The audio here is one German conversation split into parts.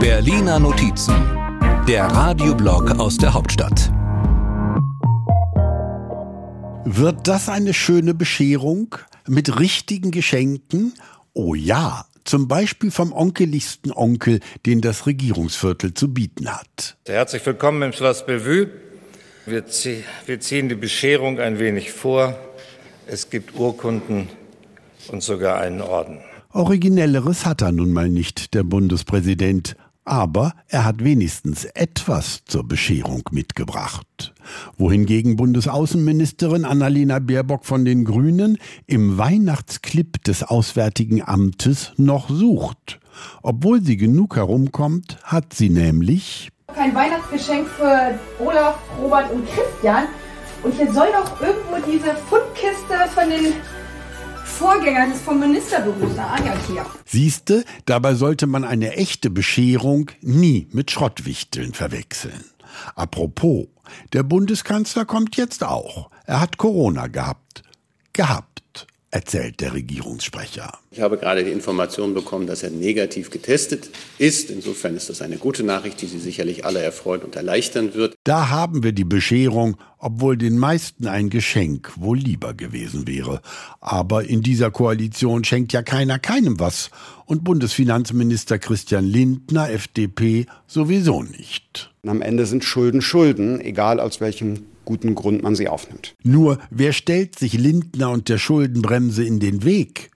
Berliner Notizen, der Radioblog aus der Hauptstadt. Wird das eine schöne Bescherung mit richtigen Geschenken? Oh ja, zum Beispiel vom onkeligsten Onkel, den das Regierungsviertel zu bieten hat. Herzlich willkommen im Schloss Bellevue. Wir, zie wir ziehen die Bescherung ein wenig vor. Es gibt Urkunden und sogar einen Orden. Originelleres hat er nun mal nicht, der Bundespräsident, aber er hat wenigstens etwas zur Bescherung mitgebracht. Wohingegen Bundesaußenministerin Annalena Baerbock von den Grünen im Weihnachtsclip des Auswärtigen Amtes noch sucht. Obwohl sie genug herumkommt, hat sie nämlich kein Weihnachtsgeschenk für Olaf, Robert und Christian. Und hier soll doch irgendwo diese Fundkiste von den Vorgänger des vom Ministerbüros, ja, hier. Siehste, dabei sollte man eine echte Bescherung nie mit Schrottwichteln verwechseln. Apropos, der Bundeskanzler kommt jetzt auch. Er hat Corona gehabt. Gehabt erzählt der Regierungssprecher. Ich habe gerade die Information bekommen, dass er negativ getestet ist. Insofern ist das eine gute Nachricht, die Sie sicherlich alle erfreuen und erleichtern wird. Da haben wir die Bescherung, obwohl den meisten ein Geschenk wohl lieber gewesen wäre. Aber in dieser Koalition schenkt ja keiner keinem was. Und Bundesfinanzminister Christian Lindner, FDP, sowieso nicht. Am Ende sind Schulden Schulden, egal aus welchem guten Grund man sie aufnimmt. Nur, wer stellt sich Lindner und der Schuldenbremse in den Weg?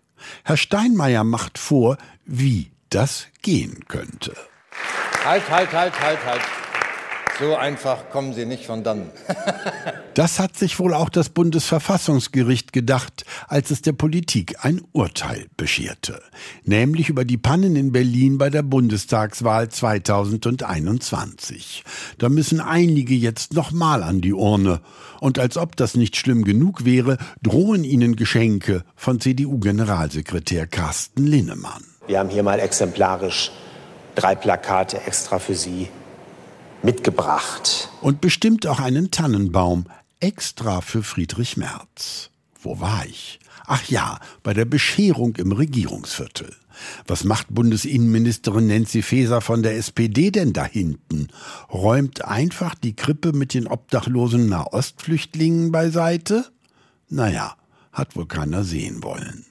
Herr Steinmeier macht vor, wie das gehen könnte. Halt, halt, halt, halt, halt. So einfach kommen Sie nicht von dann. das hat sich wohl auch das Bundesverfassungsgericht gedacht, als es der Politik ein Urteil bescherte. Nämlich über die Pannen in Berlin bei der Bundestagswahl 2021. Da müssen einige jetzt nochmal an die Urne. Und als ob das nicht schlimm genug wäre, drohen ihnen Geschenke von CDU-Generalsekretär Carsten Linnemann. Wir haben hier mal exemplarisch drei Plakate extra für Sie mitgebracht. Und bestimmt auch einen Tannenbaum extra für Friedrich Merz. Wo war ich? Ach ja, bei der Bescherung im Regierungsviertel. Was macht Bundesinnenministerin Nancy Faeser von der SPD denn da hinten? Räumt einfach die Krippe mit den obdachlosen Nahostflüchtlingen beiseite? Naja, hat wohl keiner sehen wollen.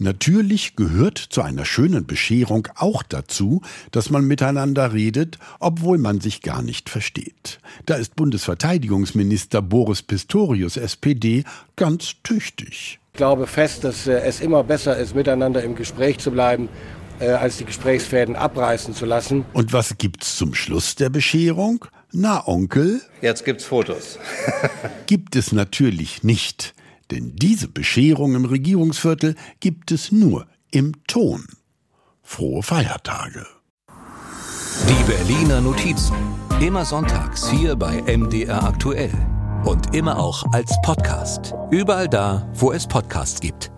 Natürlich gehört zu einer schönen Bescherung auch dazu, dass man miteinander redet, obwohl man sich gar nicht versteht. Da ist Bundesverteidigungsminister Boris Pistorius SPD ganz tüchtig. Ich glaube fest, dass äh, es immer besser ist, miteinander im Gespräch zu bleiben, äh, als die Gesprächsfäden abreißen zu lassen. Und was gibt's zum Schluss der Bescherung? Na, Onkel? Jetzt gibt's Fotos. gibt es natürlich nicht. Denn diese Bescherung im Regierungsviertel gibt es nur im Ton. Frohe Feiertage. Die Berliner Notizen. Immer sonntags hier bei MDR aktuell. Und immer auch als Podcast. Überall da, wo es Podcasts gibt.